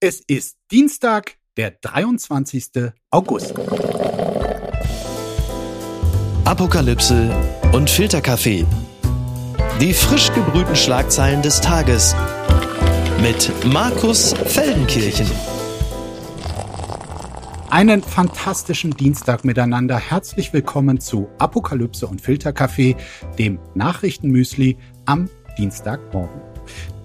Es ist Dienstag, der 23. August. Apokalypse und Filterkaffee. Die frisch gebrühten Schlagzeilen des Tages mit Markus Feldenkirchen. Einen fantastischen Dienstag miteinander. Herzlich willkommen zu Apokalypse und Filterkaffee, dem Nachrichtenmüsli am Dienstagmorgen.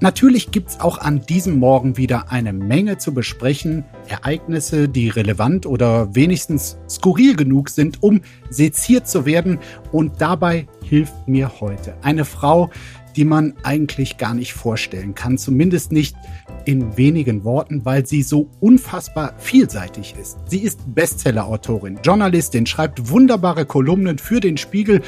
Natürlich gibt's auch an diesem Morgen wieder eine Menge zu besprechen, Ereignisse, die relevant oder wenigstens skurril genug sind, um seziert zu werden. Und dabei hilft mir heute eine Frau, die man eigentlich gar nicht vorstellen kann, zumindest nicht in wenigen Worten, weil sie so unfassbar vielseitig ist. Sie ist Bestseller-Autorin, Journalistin, schreibt wunderbare Kolumnen für den Spiegel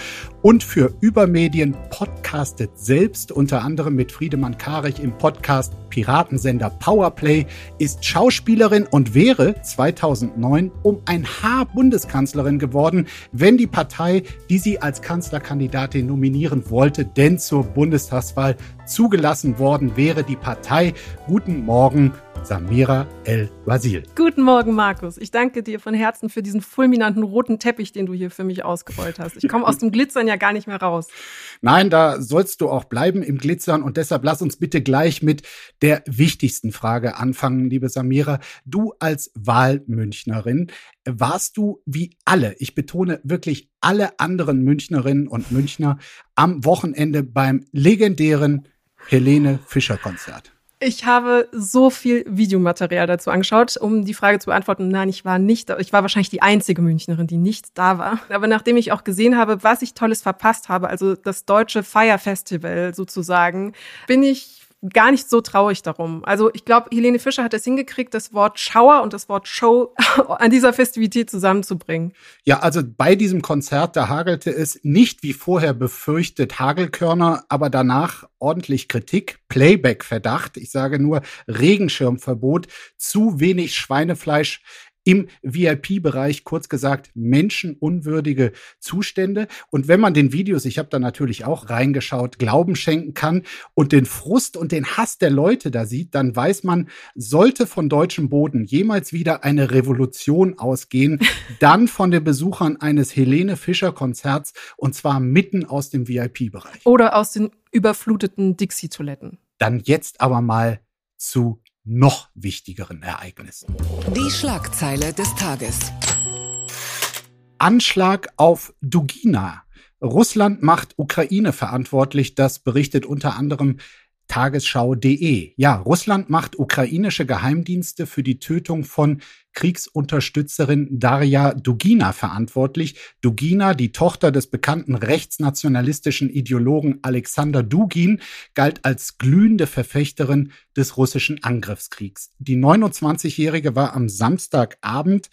und für Übermedien, podcastet selbst unter anderem mit Friedemann Karich im Podcast Piratensender Powerplay, ist Schauspielerin und wäre 2009 um ein Haar Bundeskanzlerin geworden, wenn die Partei, die sie als Kanzlerkandidatin nominieren wollte, denn zur Bundestagswahl zugelassen worden wäre, die Partei. Guten Morgen, Samira El-Wazil. Guten Morgen, Markus. Ich danke dir von Herzen für diesen fulminanten roten Teppich, den du hier für mich ausgerollt hast. Ich komme aus dem Glitzern ja gar nicht mehr raus. Nein, da sollst du auch bleiben im Glitzern und deshalb lass uns bitte gleich mit der wichtigsten Frage anfangen, liebe Samira. Du als Wahlmünchnerin, warst du wie alle, ich betone wirklich alle anderen Münchnerinnen und Münchner am Wochenende beim legendären Helene Fischer Konzert? Ich habe so viel Videomaterial dazu angeschaut, um die Frage zu beantworten. Nein, ich war nicht, ich war wahrscheinlich die einzige Münchnerin, die nicht da war. Aber nachdem ich auch gesehen habe, was ich Tolles verpasst habe, also das deutsche Fire Festival sozusagen, bin ich gar nicht so traurig darum. Also ich glaube, Helene Fischer hat es hingekriegt, das Wort Schauer und das Wort Show an dieser Festivität zusammenzubringen. Ja, also bei diesem Konzert, da hagelte es nicht wie vorher befürchtet Hagelkörner, aber danach ordentlich Kritik, Playback-Verdacht, ich sage nur Regenschirmverbot, zu wenig Schweinefleisch im VIP-Bereich, kurz gesagt, menschenunwürdige Zustände. Und wenn man den Videos, ich habe da natürlich auch reingeschaut, Glauben schenken kann und den Frust und den Hass der Leute da sieht, dann weiß man, sollte von deutschem Boden jemals wieder eine Revolution ausgehen, dann von den Besuchern eines Helene Fischer Konzerts und zwar mitten aus dem VIP-Bereich. Oder aus den überfluteten Dixie-Toiletten. Dann jetzt aber mal zu noch wichtigeren Ereignissen. Die Schlagzeile des Tages. Anschlag auf Dugina. Russland macht Ukraine verantwortlich. Das berichtet unter anderem Tagesschau.de. Ja, Russland macht ukrainische Geheimdienste für die Tötung von Kriegsunterstützerin Darja Dugina verantwortlich. Dugina, die Tochter des bekannten rechtsnationalistischen Ideologen Alexander Dugin, galt als glühende Verfechterin des russischen Angriffskriegs. Die 29-Jährige war am Samstagabend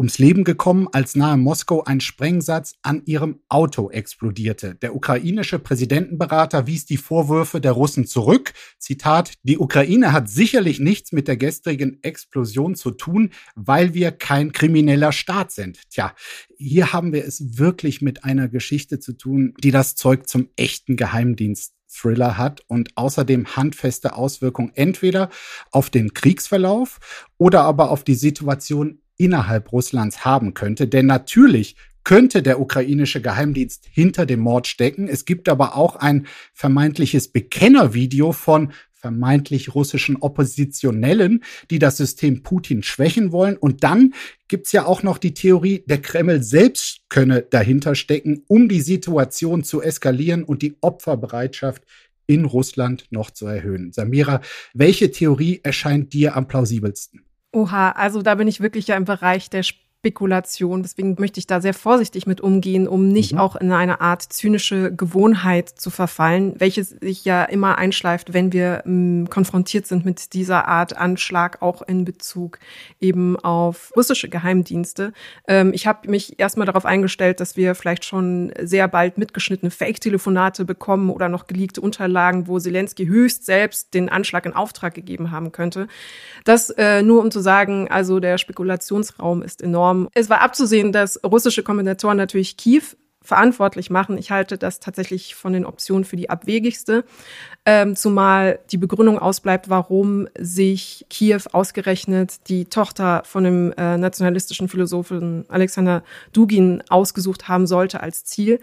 ums Leben gekommen, als nahe Moskau ein Sprengsatz an ihrem Auto explodierte. Der ukrainische Präsidentenberater wies die Vorwürfe der Russen zurück. Zitat, die Ukraine hat sicherlich nichts mit der gestrigen Explosion zu tun, weil wir kein krimineller Staat sind. Tja, hier haben wir es wirklich mit einer Geschichte zu tun, die das Zeug zum echten Geheimdienst Thriller hat und außerdem handfeste Auswirkungen entweder auf den Kriegsverlauf oder aber auf die Situation innerhalb Russlands haben könnte. Denn natürlich könnte der ukrainische Geheimdienst hinter dem Mord stecken. Es gibt aber auch ein vermeintliches Bekennervideo von vermeintlich russischen Oppositionellen, die das System Putin schwächen wollen. Und dann gibt's ja auch noch die Theorie, der Kreml selbst könne dahinter stecken, um die Situation zu eskalieren und die Opferbereitschaft in Russland noch zu erhöhen. Samira, welche Theorie erscheint dir am plausibelsten? Oha, also da bin ich wirklich ja im Bereich der Spekulation. Deswegen möchte ich da sehr vorsichtig mit umgehen, um nicht mhm. auch in eine Art zynische Gewohnheit zu verfallen, welche sich ja immer einschleift, wenn wir m, ähm, konfrontiert sind mit dieser Art Anschlag, auch in Bezug eben auf russische Geheimdienste. Ähm, ich habe mich erstmal darauf eingestellt, dass wir vielleicht schon sehr bald mitgeschnittene Fake-Telefonate bekommen oder noch geleakte Unterlagen, wo Zelensky höchst selbst den Anschlag in Auftrag gegeben haben könnte. Das äh, nur um zu sagen, also der Spekulationsraum ist enorm enorm. Es war abzusehen, dass russische Kommentatoren natürlich Kiew verantwortlich machen. Ich halte das tatsächlich von den Optionen für die abwegigste, ähm, zumal die Begründung ausbleibt, warum sich Kiew ausgerechnet die Tochter von dem äh, nationalistischen Philosophen Alexander Dugin ausgesucht haben sollte als Ziel.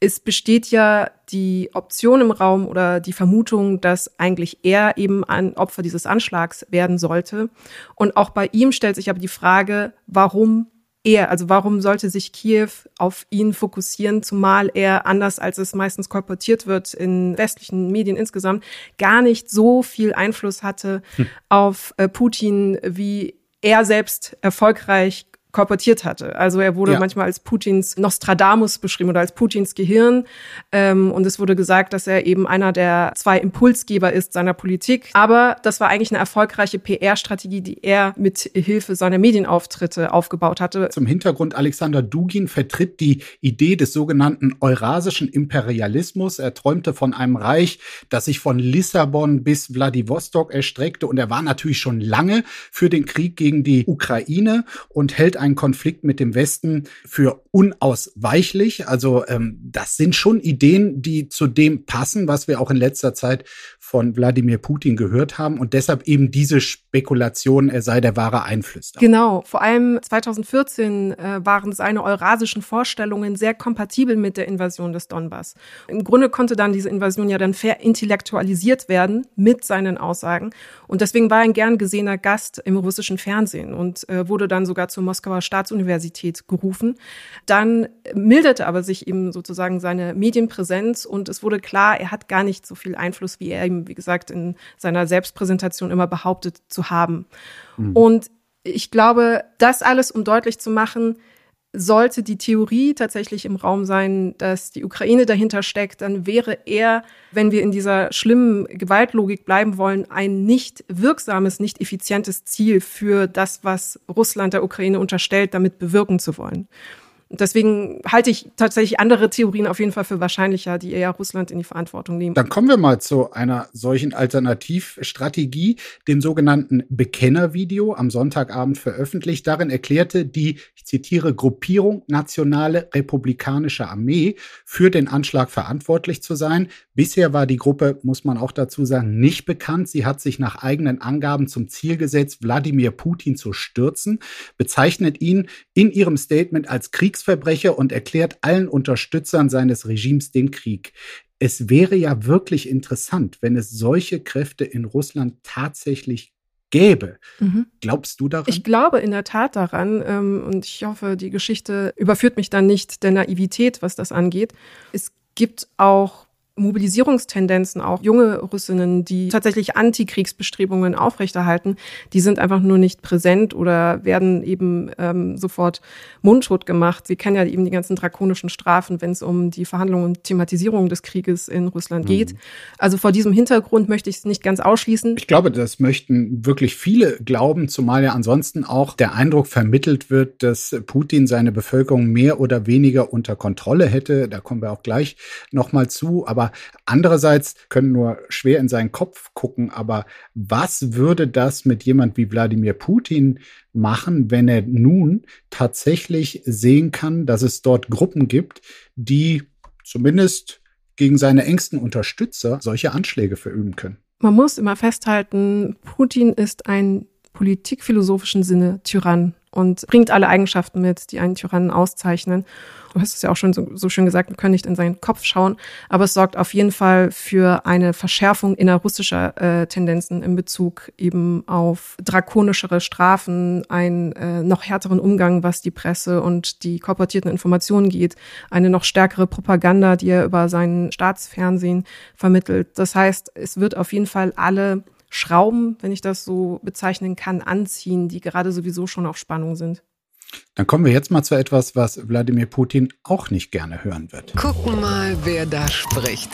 Es besteht ja die Option im Raum oder die Vermutung, dass eigentlich er eben ein Opfer dieses Anschlags werden sollte. Und auch bei ihm stellt sich aber die Frage, warum er, also warum sollte sich Kiew auf ihn fokussieren, zumal er, anders als es meistens kolportiert wird in westlichen Medien insgesamt, gar nicht so viel Einfluss hatte hm. auf äh, Putin, wie er selbst erfolgreich korportiert hatte. Also er wurde ja. manchmal als Putins Nostradamus beschrieben oder als Putins Gehirn. Ähm, und es wurde gesagt, dass er eben einer der zwei Impulsgeber ist seiner Politik. Aber das war eigentlich eine erfolgreiche PR-Strategie, die er mit Hilfe seiner Medienauftritte aufgebaut hatte. Zum Hintergrund, Alexander Dugin vertritt die Idee des sogenannten eurasischen Imperialismus. Er träumte von einem Reich, das sich von Lissabon bis Vladivostok erstreckte. Und er war natürlich schon lange für den Krieg gegen die Ukraine und hält einen Konflikt mit dem Westen für unausweichlich. Also ähm, das sind schon Ideen, die zu dem passen, was wir auch in letzter Zeit von Wladimir Putin gehört haben und deshalb eben diese Spekulation, er sei der wahre Einflüsterer. Genau, vor allem 2014 äh, waren seine eurasischen Vorstellungen sehr kompatibel mit der Invasion des Donbass. Im Grunde konnte dann diese Invasion ja dann verintellektualisiert werden mit seinen Aussagen und deswegen war er ein gern gesehener Gast im russischen Fernsehen und äh, wurde dann sogar zur Moskauer Staatsuniversität gerufen. Dann milderte aber sich eben sozusagen seine Medienpräsenz und es wurde klar, er hat gar nicht so viel Einfluss, wie er ihm wie gesagt, in seiner Selbstpräsentation immer behauptet zu haben. Mhm. Und ich glaube, das alles, um deutlich zu machen, sollte die Theorie tatsächlich im Raum sein, dass die Ukraine dahinter steckt, dann wäre er, wenn wir in dieser schlimmen Gewaltlogik bleiben wollen, ein nicht wirksames, nicht effizientes Ziel für das, was Russland der Ukraine unterstellt, damit bewirken zu wollen. Deswegen halte ich tatsächlich andere Theorien auf jeden Fall für wahrscheinlicher, die eher Russland in die Verantwortung nehmen. Dann kommen wir mal zu einer solchen Alternativstrategie, dem sogenannten Bekennervideo am Sonntagabend veröffentlicht. Darin erklärte die, ich zitiere, Gruppierung Nationale Republikanische Armee für den Anschlag verantwortlich zu sein. Bisher war die Gruppe, muss man auch dazu sagen, nicht bekannt. Sie hat sich nach eigenen Angaben zum Ziel gesetzt, Wladimir Putin zu stürzen, bezeichnet ihn in ihrem Statement als Kriegs Kriegsverbrecher und erklärt allen Unterstützern seines Regimes den Krieg. Es wäre ja wirklich interessant, wenn es solche Kräfte in Russland tatsächlich gäbe. Mhm. Glaubst du daran? Ich glaube in der Tat daran ähm, und ich hoffe, die Geschichte überführt mich dann nicht der Naivität, was das angeht. Es gibt auch Mobilisierungstendenzen auch junge Russinnen, die tatsächlich Antikriegsbestrebungen aufrechterhalten, die sind einfach nur nicht präsent oder werden eben ähm, sofort mundtot gemacht. Sie kennen ja eben die ganzen drakonischen Strafen, wenn es um die Verhandlungen und Thematisierung des Krieges in Russland mhm. geht. Also vor diesem Hintergrund möchte ich es nicht ganz ausschließen. Ich glaube, das möchten wirklich viele glauben, zumal ja ansonsten auch der Eindruck vermittelt wird, dass Putin seine Bevölkerung mehr oder weniger unter Kontrolle hätte. Da kommen wir auch gleich nochmal zu. Aber andererseits können nur schwer in seinen Kopf gucken. Aber was würde das mit jemand wie Wladimir Putin machen, wenn er nun tatsächlich sehen kann, dass es dort Gruppen gibt, die zumindest gegen seine engsten Unterstützer solche Anschläge verüben können? Man muss immer festhalten, Putin ist ein politikphilosophischen Sinne Tyrann und bringt alle Eigenschaften mit, die einen Tyrannen auszeichnen du hast es ja auch schon so, so schön gesagt, wir können nicht in seinen Kopf schauen, aber es sorgt auf jeden Fall für eine Verschärfung innerrussischer äh, Tendenzen in Bezug eben auf drakonischere Strafen, einen äh, noch härteren Umgang, was die Presse und die korportierten Informationen geht, eine noch stärkere Propaganda, die er über sein Staatsfernsehen vermittelt. Das heißt, es wird auf jeden Fall alle Schrauben, wenn ich das so bezeichnen kann, anziehen, die gerade sowieso schon auf Spannung sind. Dann kommen wir jetzt mal zu etwas, was Wladimir Putin auch nicht gerne hören wird. Gucken mal, wer da spricht.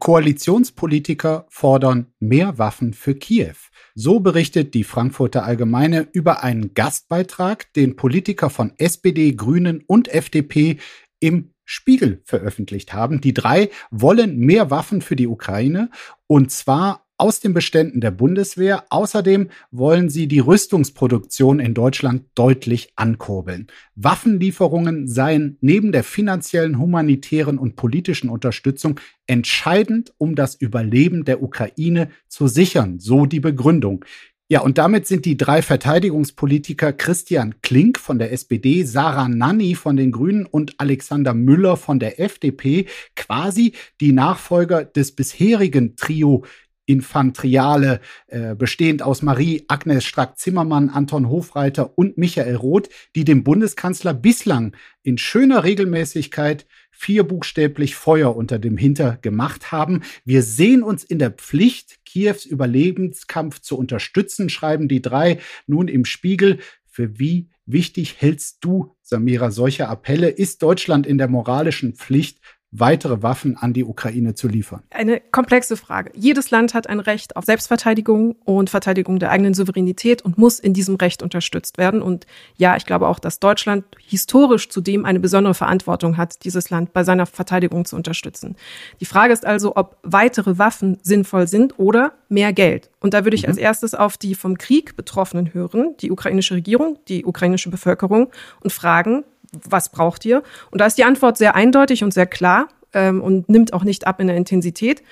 Koalitionspolitiker fordern mehr Waffen für Kiew. So berichtet die Frankfurter Allgemeine über einen Gastbeitrag, den Politiker von SPD, Grünen und FDP im Spiegel veröffentlicht haben. Die drei wollen mehr Waffen für die Ukraine und zwar aus den Beständen der Bundeswehr. Außerdem wollen sie die Rüstungsproduktion in Deutschland deutlich ankurbeln. Waffenlieferungen seien neben der finanziellen, humanitären und politischen Unterstützung entscheidend, um das Überleben der Ukraine zu sichern, so die Begründung. Ja, und damit sind die drei Verteidigungspolitiker Christian Klink von der SPD, Sarah Nanni von den Grünen und Alexander Müller von der FDP quasi die Nachfolger des bisherigen Trio Infantriale, äh, bestehend aus Marie Agnes Strack-Zimmermann, Anton Hofreiter und Michael Roth, die dem Bundeskanzler bislang in schöner Regelmäßigkeit vierbuchstäblich Feuer unter dem Hinter gemacht haben. Wir sehen uns in der Pflicht, Kiews Überlebenskampf zu unterstützen, schreiben die drei nun im Spiegel. Für wie wichtig hältst du, Samira, solche Appelle? Ist Deutschland in der moralischen Pflicht, weitere Waffen an die Ukraine zu liefern? Eine komplexe Frage. Jedes Land hat ein Recht auf Selbstverteidigung und Verteidigung der eigenen Souveränität und muss in diesem Recht unterstützt werden. Und ja, ich glaube auch, dass Deutschland historisch zudem eine besondere Verantwortung hat, dieses Land bei seiner Verteidigung zu unterstützen. Die Frage ist also, ob weitere Waffen sinnvoll sind oder mehr Geld. Und da würde ich mhm. als erstes auf die vom Krieg Betroffenen hören, die ukrainische Regierung, die ukrainische Bevölkerung und fragen, was braucht ihr? Und da ist die Antwort sehr eindeutig und sehr klar ähm, und nimmt auch nicht ab in der Intensität.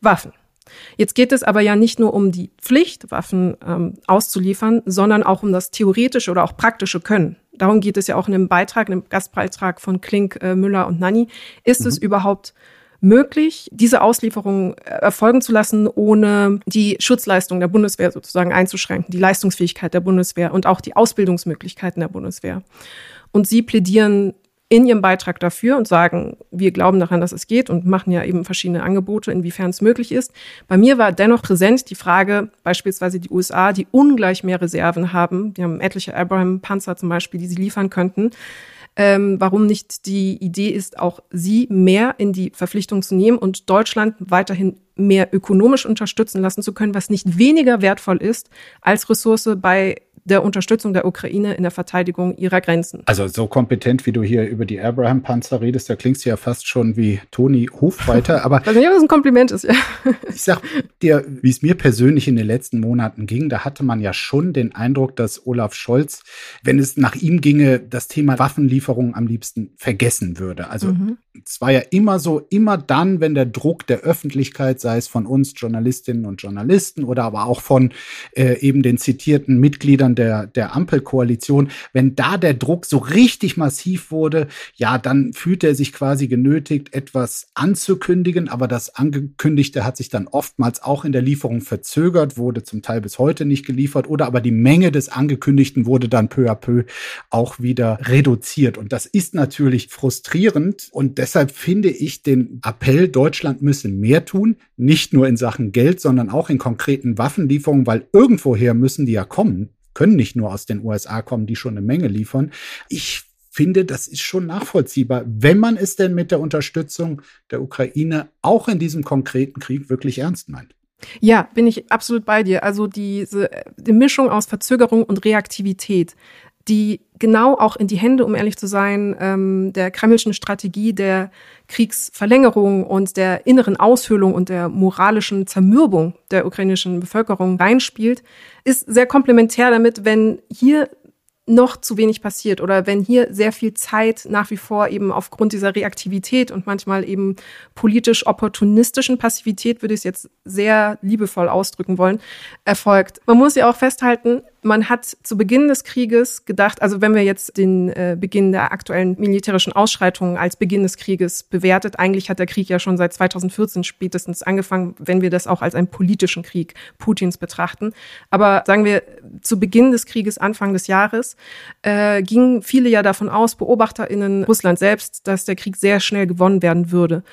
Waffen. Jetzt geht es aber ja nicht nur um die Pflicht, Waffen ähm, auszuliefern, sondern auch um das theoretische oder auch praktische Können. Darum geht es ja auch in einem Beitrag, in einem Gastbeitrag von Klink, äh, Müller und Nanni. Ist mhm. es überhaupt möglich, diese Auslieferung äh, erfolgen zu lassen, ohne die Schutzleistung der Bundeswehr sozusagen einzuschränken, die Leistungsfähigkeit der Bundeswehr und auch die Ausbildungsmöglichkeiten der Bundeswehr. Und sie plädieren in ihrem Beitrag dafür und sagen, wir glauben daran, dass es geht und machen ja eben verschiedene Angebote, inwiefern es möglich ist. Bei mir war dennoch präsent die Frage, beispielsweise die USA, die ungleich mehr Reserven haben, die haben etliche Abraham-Panzer zum Beispiel, die sie liefern könnten, ähm, warum nicht die Idee ist, auch sie mehr in die Verpflichtung zu nehmen und Deutschland weiterhin mehr ökonomisch unterstützen lassen zu können, was nicht weniger wertvoll ist als Ressource bei der Unterstützung der Ukraine in der Verteidigung ihrer Grenzen. Also so kompetent, wie du hier über die Abraham-Panzer redest, da klingst du ja fast schon wie Toni Hofreiter. Aber ich weiß nicht, ob das ein Kompliment ist, ja. Ich sag dir, wie es mir persönlich in den letzten Monaten ging, da hatte man ja schon den Eindruck, dass Olaf Scholz, wenn es nach ihm ginge, das Thema Waffenlieferung am liebsten vergessen würde. Also mhm. es war ja immer so, immer dann, wenn der Druck der Öffentlichkeit, sei es von uns Journalistinnen und Journalisten oder aber auch von äh, eben den zitierten Mitgliedern Mitgliedern der, der Ampelkoalition, wenn da der Druck so richtig massiv wurde, ja, dann fühlt er sich quasi genötigt, etwas anzukündigen, aber das Angekündigte hat sich dann oftmals auch in der Lieferung verzögert, wurde zum Teil bis heute nicht geliefert oder aber die Menge des Angekündigten wurde dann peu à peu auch wieder reduziert. Und das ist natürlich frustrierend. Und deshalb finde ich den Appell, Deutschland müsse mehr tun, nicht nur in Sachen Geld, sondern auch in konkreten Waffenlieferungen, weil irgendwoher müssen die ja kommen können nicht nur aus den USA kommen, die schon eine Menge liefern. Ich finde, das ist schon nachvollziehbar, wenn man es denn mit der Unterstützung der Ukraine auch in diesem konkreten Krieg wirklich ernst meint. Ja, bin ich absolut bei dir. Also diese die Mischung aus Verzögerung und Reaktivität, die genau auch in die Hände, um ehrlich zu sein, ähm, der kremlischen Strategie der Kriegsverlängerung und der inneren Aushöhlung und der moralischen Zermürbung der ukrainischen Bevölkerung reinspielt, ist sehr komplementär damit, wenn hier noch zu wenig passiert oder wenn hier sehr viel Zeit nach wie vor eben aufgrund dieser Reaktivität und manchmal eben politisch opportunistischen Passivität, würde ich es jetzt sehr liebevoll ausdrücken wollen, erfolgt. Man muss ja auch festhalten, man hat zu Beginn des Krieges gedacht, also wenn wir jetzt den äh, Beginn der aktuellen militärischen Ausschreitungen als Beginn des Krieges bewertet, eigentlich hat der Krieg ja schon seit 2014 spätestens angefangen, wenn wir das auch als einen politischen Krieg Putins betrachten. Aber sagen wir, zu Beginn des Krieges, Anfang des Jahres, äh, gingen viele ja davon aus, BeobachterInnen Russland selbst, dass der Krieg sehr schnell gewonnen werden würde.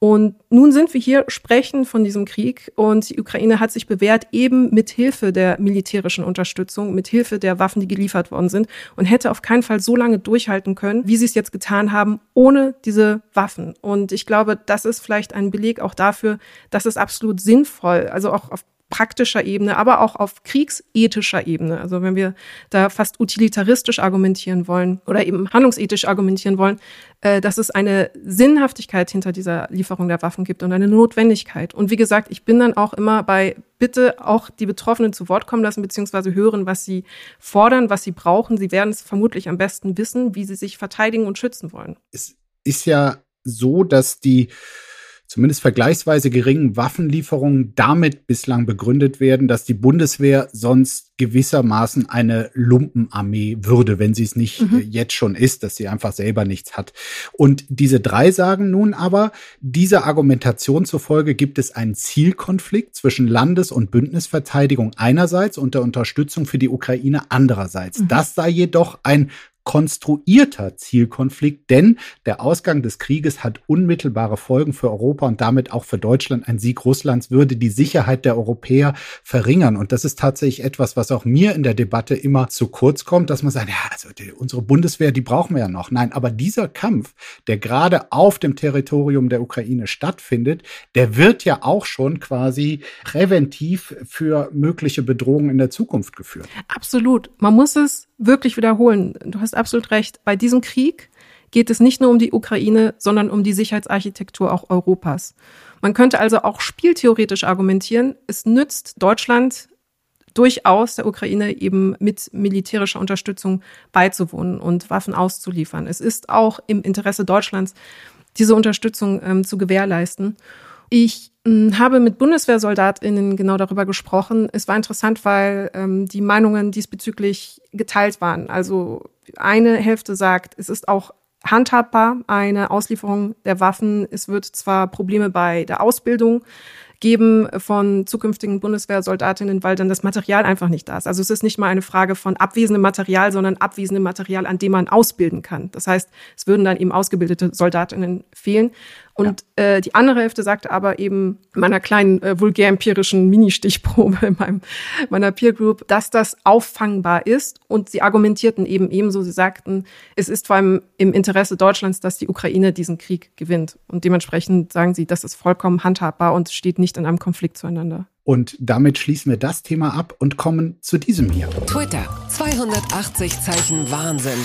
Und nun sind wir hier, sprechen von diesem Krieg und die Ukraine hat sich bewährt, eben mit Hilfe der militärischen Unterstützung, mit Hilfe der Waffen, die geliefert worden sind und hätte auf keinen Fall so lange durchhalten können, wie sie es jetzt getan haben, ohne diese Waffen. Und ich glaube, das ist vielleicht ein Beleg auch dafür, dass es absolut sinnvoll, also auch auf praktischer Ebene, aber auch auf kriegsethischer Ebene. Also wenn wir da fast utilitaristisch argumentieren wollen oder eben handlungsethisch argumentieren wollen, äh, dass es eine Sinnhaftigkeit hinter dieser Lieferung der Waffen gibt und eine Notwendigkeit. Und wie gesagt, ich bin dann auch immer bei bitte auch die Betroffenen zu Wort kommen lassen, beziehungsweise hören, was sie fordern, was sie brauchen. Sie werden es vermutlich am besten wissen, wie sie sich verteidigen und schützen wollen. Es ist ja so, dass die zumindest vergleichsweise geringen Waffenlieferungen damit bislang begründet werden, dass die Bundeswehr sonst gewissermaßen eine Lumpenarmee würde, wenn sie es nicht mhm. Äh, jetzt schon ist, dass sie einfach selber nichts hat. Und diese drei sagen nun aber, dieser Argumentation zufolge gibt es einen Zielkonflikt zwischen Landes- und Bündnisverteidigung einerseits und der Unterstützung für die Ukraine andererseits. Mhm. Das sei jedoch ein konstruierter Zielkonflikt, denn der Ausgang des Krieges hat unmittelbare Folgen für Europa und damit auch für Deutschland. Ein Sieg Russlands würde die Sicherheit der Europäer verringern. Und das ist tatsächlich etwas, was auch mir in der Debatte immer zu kurz kommt, dass man sagt, ja, also die, unsere Bundeswehr, die brauchen wir ja noch. Nein, aber dieser Kampf, der gerade auf dem Territorium der Ukraine stattfindet, der wird ja auch schon quasi präventiv für mögliche Bedrohungen in der Zukunft geführt. Absolut. Man muss es wirklich wiederholen. Du hast absolut recht. Bei diesem Krieg geht es nicht nur um die Ukraine, sondern um die Sicherheitsarchitektur auch Europas. Man könnte also auch spieltheoretisch argumentieren, es nützt Deutschland durchaus der Ukraine eben mit militärischer Unterstützung beizuwohnen und Waffen auszuliefern. Es ist auch im Interesse Deutschlands, diese Unterstützung ähm, zu gewährleisten. Ich habe mit BundeswehrsoldatInnen genau darüber gesprochen. Es war interessant, weil ähm, die Meinungen diesbezüglich geteilt waren. Also eine Hälfte sagt, es ist auch handhabbar, eine Auslieferung der Waffen. Es wird zwar Probleme bei der Ausbildung geben von zukünftigen Bundeswehrsoldatinnen, weil dann das Material einfach nicht da ist. Also es ist nicht mal eine Frage von abwesendem Material, sondern abwesendem Material, an dem man ausbilden kann. Das heißt, es würden dann eben ausgebildete Soldatinnen fehlen. Und ja. äh, die andere Hälfte sagte aber eben meiner kleinen äh, vulgär-empirischen Mini-Stichprobe in meinem, meiner Peer Group, dass das auffangbar ist. Und sie argumentierten eben ebenso, sie sagten, es ist vor allem im Interesse Deutschlands, dass die Ukraine diesen Krieg gewinnt. Und dementsprechend sagen sie, das ist vollkommen handhabbar und steht nicht in einem Konflikt zueinander. Und damit schließen wir das Thema ab und kommen zu diesem hier. Twitter, 280 Zeichen Wahnsinn.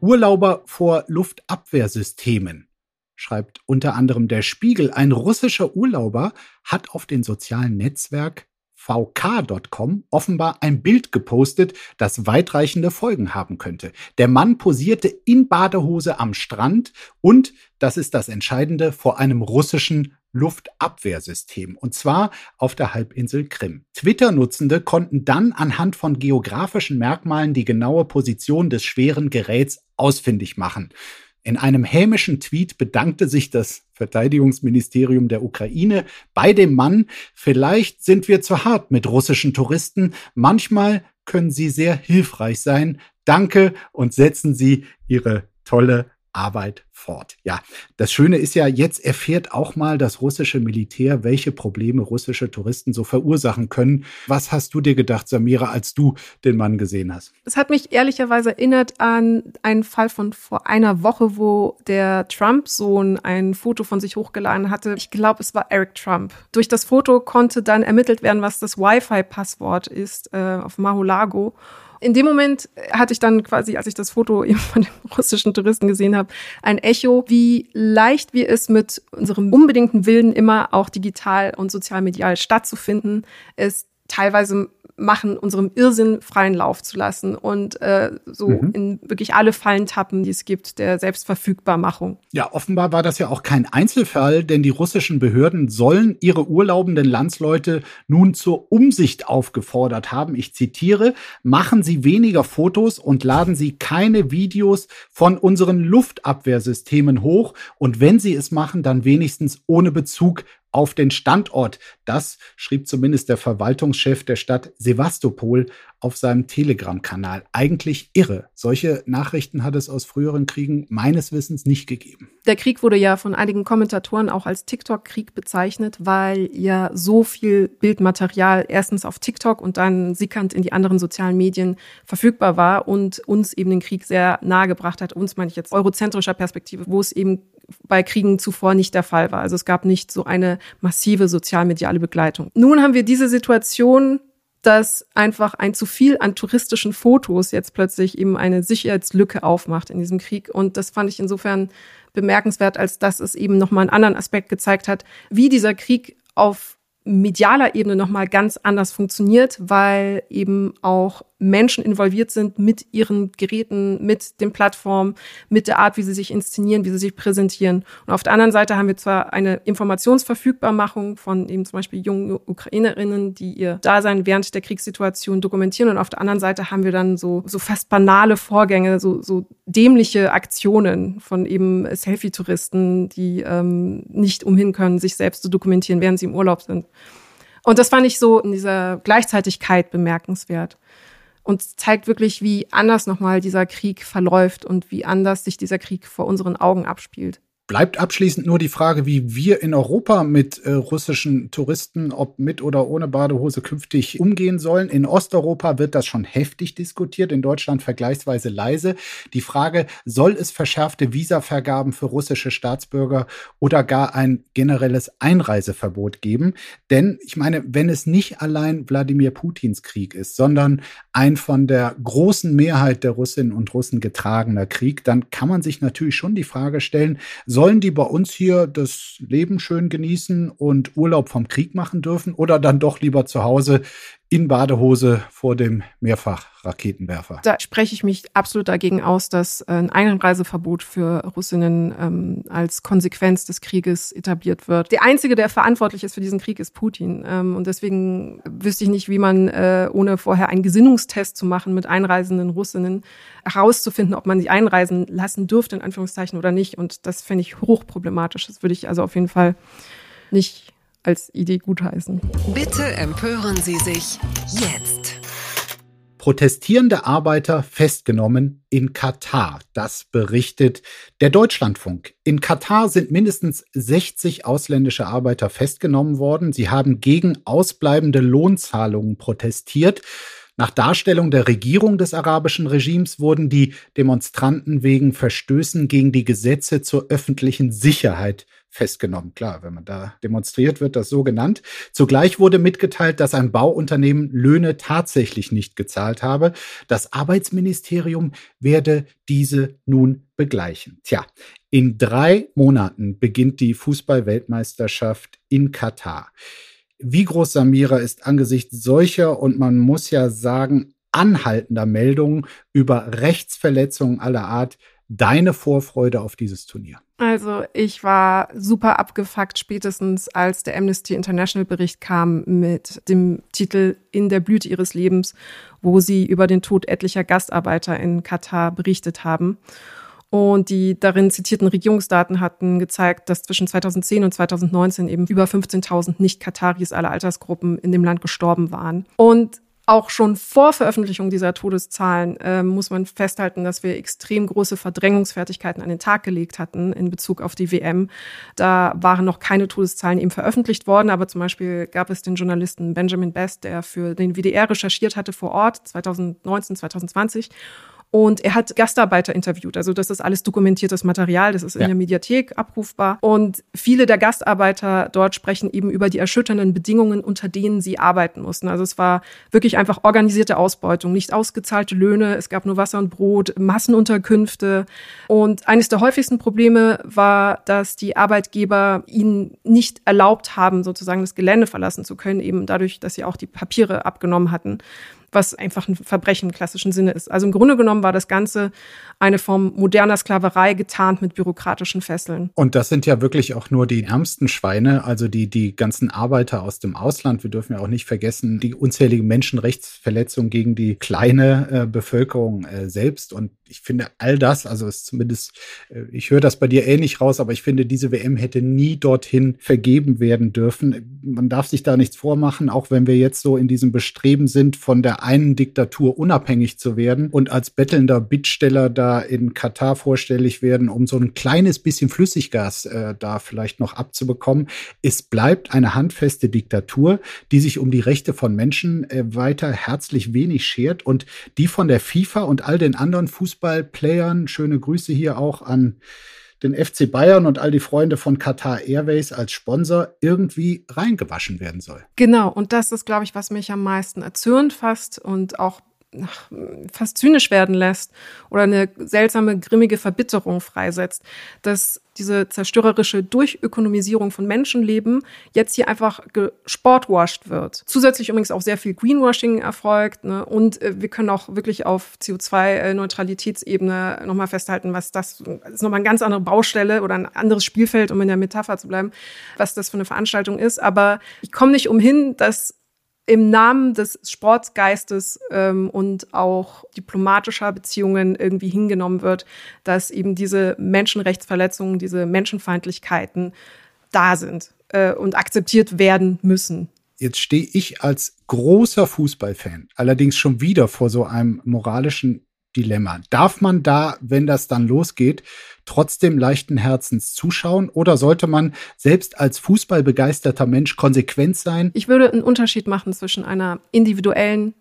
Urlauber vor Luftabwehrsystemen schreibt unter anderem der Spiegel, ein russischer Urlauber hat auf den sozialen Netzwerk vk.com offenbar ein Bild gepostet, das weitreichende Folgen haben könnte. Der Mann posierte in Badehose am Strand und, das ist das Entscheidende, vor einem russischen Luftabwehrsystem, und zwar auf der Halbinsel Krim. Twitter-Nutzende konnten dann anhand von geografischen Merkmalen die genaue Position des schweren Geräts ausfindig machen. In einem hämischen Tweet bedankte sich das Verteidigungsministerium der Ukraine bei dem Mann, vielleicht sind wir zu hart mit russischen Touristen, manchmal können sie sehr hilfreich sein. Danke und setzen Sie Ihre tolle Arbeit fort. Ja, das Schöne ist ja, jetzt erfährt auch mal das russische Militär, welche Probleme russische Touristen so verursachen können. Was hast du dir gedacht, Samira, als du den Mann gesehen hast? Es hat mich ehrlicherweise erinnert an einen Fall von vor einer Woche, wo der Trump-Sohn ein Foto von sich hochgeladen hatte. Ich glaube, es war Eric Trump. Durch das Foto konnte dann ermittelt werden, was das Wi-Fi-Passwort ist äh, auf Mahulago. In dem Moment hatte ich dann quasi, als ich das Foto eben von dem russischen Touristen gesehen habe, ein Echo, wie leicht wir es mit unserem unbedingten Willen immer auch digital und sozialmedial stattzufinden, es teilweise machen, unserem Irrsinn freien Lauf zu lassen und äh, so mhm. in wirklich alle Fallen tappen, die es gibt, der Selbstverfügbarmachung. Ja, offenbar war das ja auch kein Einzelfall, denn die russischen Behörden sollen ihre urlaubenden Landsleute nun zur Umsicht aufgefordert haben. Ich zitiere, machen Sie weniger Fotos und laden Sie keine Videos von unseren Luftabwehrsystemen hoch und wenn Sie es machen, dann wenigstens ohne Bezug auf den Standort. Das schrieb zumindest der Verwaltungschef der Stadt Sevastopol auf seinem Telegram-Kanal. Eigentlich irre. Solche Nachrichten hat es aus früheren Kriegen meines Wissens nicht gegeben. Der Krieg wurde ja von einigen Kommentatoren auch als TikTok-Krieg bezeichnet, weil ja so viel Bildmaterial erstens auf TikTok und dann sickernd in die anderen sozialen Medien verfügbar war und uns eben den Krieg sehr nahe gebracht hat. Uns meine ich jetzt eurozentrischer Perspektive, wo es eben bei Kriegen zuvor nicht der Fall war. Also es gab nicht so eine massive sozialmediale Begleitung. Nun haben wir diese Situation, dass einfach ein zu viel an touristischen Fotos jetzt plötzlich eben eine Sicherheitslücke aufmacht in diesem Krieg. Und das fand ich insofern bemerkenswert, als dass es eben nochmal einen anderen Aspekt gezeigt hat, wie dieser Krieg auf medialer Ebene nochmal ganz anders funktioniert, weil eben auch Menschen involviert sind mit ihren Geräten, mit den Plattformen, mit der Art, wie sie sich inszenieren, wie sie sich präsentieren. Und auf der anderen Seite haben wir zwar eine Informationsverfügbarmachung von eben zum Beispiel jungen Ukrainerinnen, die ihr Dasein während der Kriegssituation dokumentieren. Und auf der anderen Seite haben wir dann so, so fast banale Vorgänge, so, so dämliche Aktionen von eben Selfie-Touristen, die ähm, nicht umhin können, sich selbst zu dokumentieren, während sie im Urlaub sind. Und das fand ich so in dieser Gleichzeitigkeit bemerkenswert und zeigt wirklich, wie anders nochmal dieser Krieg verläuft und wie anders sich dieser Krieg vor unseren Augen abspielt. Bleibt abschließend nur die Frage, wie wir in Europa mit äh, russischen Touristen, ob mit oder ohne Badehose, künftig umgehen sollen. In Osteuropa wird das schon heftig diskutiert, in Deutschland vergleichsweise leise. Die Frage, soll es verschärfte Visavergaben für russische Staatsbürger oder gar ein generelles Einreiseverbot geben? Denn ich meine, wenn es nicht allein Wladimir Putins Krieg ist, sondern ein von der großen Mehrheit der Russinnen und Russen getragener Krieg, dann kann man sich natürlich schon die Frage stellen, Sollen die bei uns hier das Leben schön genießen und Urlaub vom Krieg machen dürfen oder dann doch lieber zu Hause in Badehose vor dem Mehrfachraketenwerfer. Da spreche ich mich absolut dagegen aus, dass ein Einreiseverbot für Russinnen ähm, als Konsequenz des Krieges etabliert wird. Der Einzige, der verantwortlich ist für diesen Krieg, ist Putin. Ähm, und deswegen wüsste ich nicht, wie man, äh, ohne vorher einen Gesinnungstest zu machen mit einreisenden Russinnen, herauszufinden, ob man sie einreisen lassen dürfte, in Anführungszeichen, oder nicht. Und das fände ich hochproblematisch. Das würde ich also auf jeden Fall nicht als Idee gutheißen. Bitte empören Sie sich jetzt. Protestierende Arbeiter festgenommen in Katar. Das berichtet der Deutschlandfunk. In Katar sind mindestens 60 ausländische Arbeiter festgenommen worden. Sie haben gegen ausbleibende Lohnzahlungen protestiert. Nach Darstellung der Regierung des arabischen Regimes wurden die Demonstranten wegen Verstößen gegen die Gesetze zur öffentlichen Sicherheit festgenommen. Klar, wenn man da demonstriert, wird das so genannt. Zugleich wurde mitgeteilt, dass ein Bauunternehmen Löhne tatsächlich nicht gezahlt habe. Das Arbeitsministerium werde diese nun begleichen. Tja, in drei Monaten beginnt die Fußballweltmeisterschaft in Katar. Wie groß Samira ist angesichts solcher und man muss ja sagen, anhaltender Meldungen über Rechtsverletzungen aller Art deine Vorfreude auf dieses Turnier? Also ich war super abgefuckt spätestens, als der Amnesty International Bericht kam mit dem Titel In der Blüte ihres Lebens, wo sie über den Tod etlicher Gastarbeiter in Katar berichtet haben. Und die darin zitierten Regierungsdaten hatten gezeigt, dass zwischen 2010 und 2019 eben über 15.000 Nicht-Kataris aller Altersgruppen in dem Land gestorben waren. Und auch schon vor Veröffentlichung dieser Todeszahlen äh, muss man festhalten, dass wir extrem große Verdrängungsfertigkeiten an den Tag gelegt hatten in Bezug auf die WM. Da waren noch keine Todeszahlen eben veröffentlicht worden, aber zum Beispiel gab es den Journalisten Benjamin Best, der für den WDR recherchiert hatte vor Ort 2019, 2020 und er hat Gastarbeiter interviewt. Also das ist alles dokumentiertes Material, das ist in ja. der Mediathek abrufbar. Und viele der Gastarbeiter dort sprechen eben über die erschütternden Bedingungen, unter denen sie arbeiten mussten. Also es war wirklich einfach organisierte Ausbeutung, nicht ausgezahlte Löhne, es gab nur Wasser und Brot, Massenunterkünfte. Und eines der häufigsten Probleme war, dass die Arbeitgeber ihnen nicht erlaubt haben, sozusagen das Gelände verlassen zu können, eben dadurch, dass sie auch die Papiere abgenommen hatten was einfach ein Verbrechen im klassischen Sinne ist. Also im Grunde genommen war das Ganze eine Form moderner Sklaverei getarnt mit bürokratischen Fesseln. Und das sind ja wirklich auch nur die ärmsten Schweine, also die, die ganzen Arbeiter aus dem Ausland. Wir dürfen ja auch nicht vergessen, die unzähligen Menschenrechtsverletzungen gegen die kleine äh, Bevölkerung äh, selbst. Und ich finde all das, also ist zumindest, äh, ich höre das bei dir ähnlich raus, aber ich finde, diese WM hätte nie dorthin vergeben werden dürfen. Man darf sich da nichts vormachen, auch wenn wir jetzt so in diesem Bestreben sind, von der einen Diktatur unabhängig zu werden und als bettelnder Bittsteller da in Katar vorstellig werden, um so ein kleines bisschen Flüssiggas äh, da vielleicht noch abzubekommen. Es bleibt eine handfeste Diktatur, die sich um die Rechte von Menschen äh, weiter herzlich wenig schert und die von der FIFA und all den anderen Fußballplayern, schöne Grüße hier auch an den FC Bayern und all die Freunde von Qatar Airways als Sponsor irgendwie reingewaschen werden soll. Genau, und das ist, glaube ich, was mich am meisten erzürnt fast und auch fast zynisch werden lässt oder eine seltsame, grimmige Verbitterung freisetzt, dass diese zerstörerische Durchökonomisierung von Menschenleben jetzt hier einfach gesportwashed wird. Zusätzlich übrigens auch sehr viel Greenwashing erfolgt. Ne? Und äh, wir können auch wirklich auf CO2-Neutralitätsebene nochmal festhalten, was das, das ist nochmal eine ganz andere Baustelle oder ein anderes Spielfeld, um in der Metapher zu bleiben, was das für eine Veranstaltung ist. Aber ich komme nicht umhin, dass im Namen des Sportsgeistes ähm, und auch diplomatischer Beziehungen irgendwie hingenommen wird, dass eben diese Menschenrechtsverletzungen, diese Menschenfeindlichkeiten da sind äh, und akzeptiert werden müssen. Jetzt stehe ich als großer Fußballfan allerdings schon wieder vor so einem moralischen Dilemma. Darf man da, wenn das dann losgeht, trotzdem leichten Herzens zuschauen oder sollte man selbst als fußballbegeisterter Mensch konsequent sein? Ich würde einen Unterschied machen zwischen einer individuellen,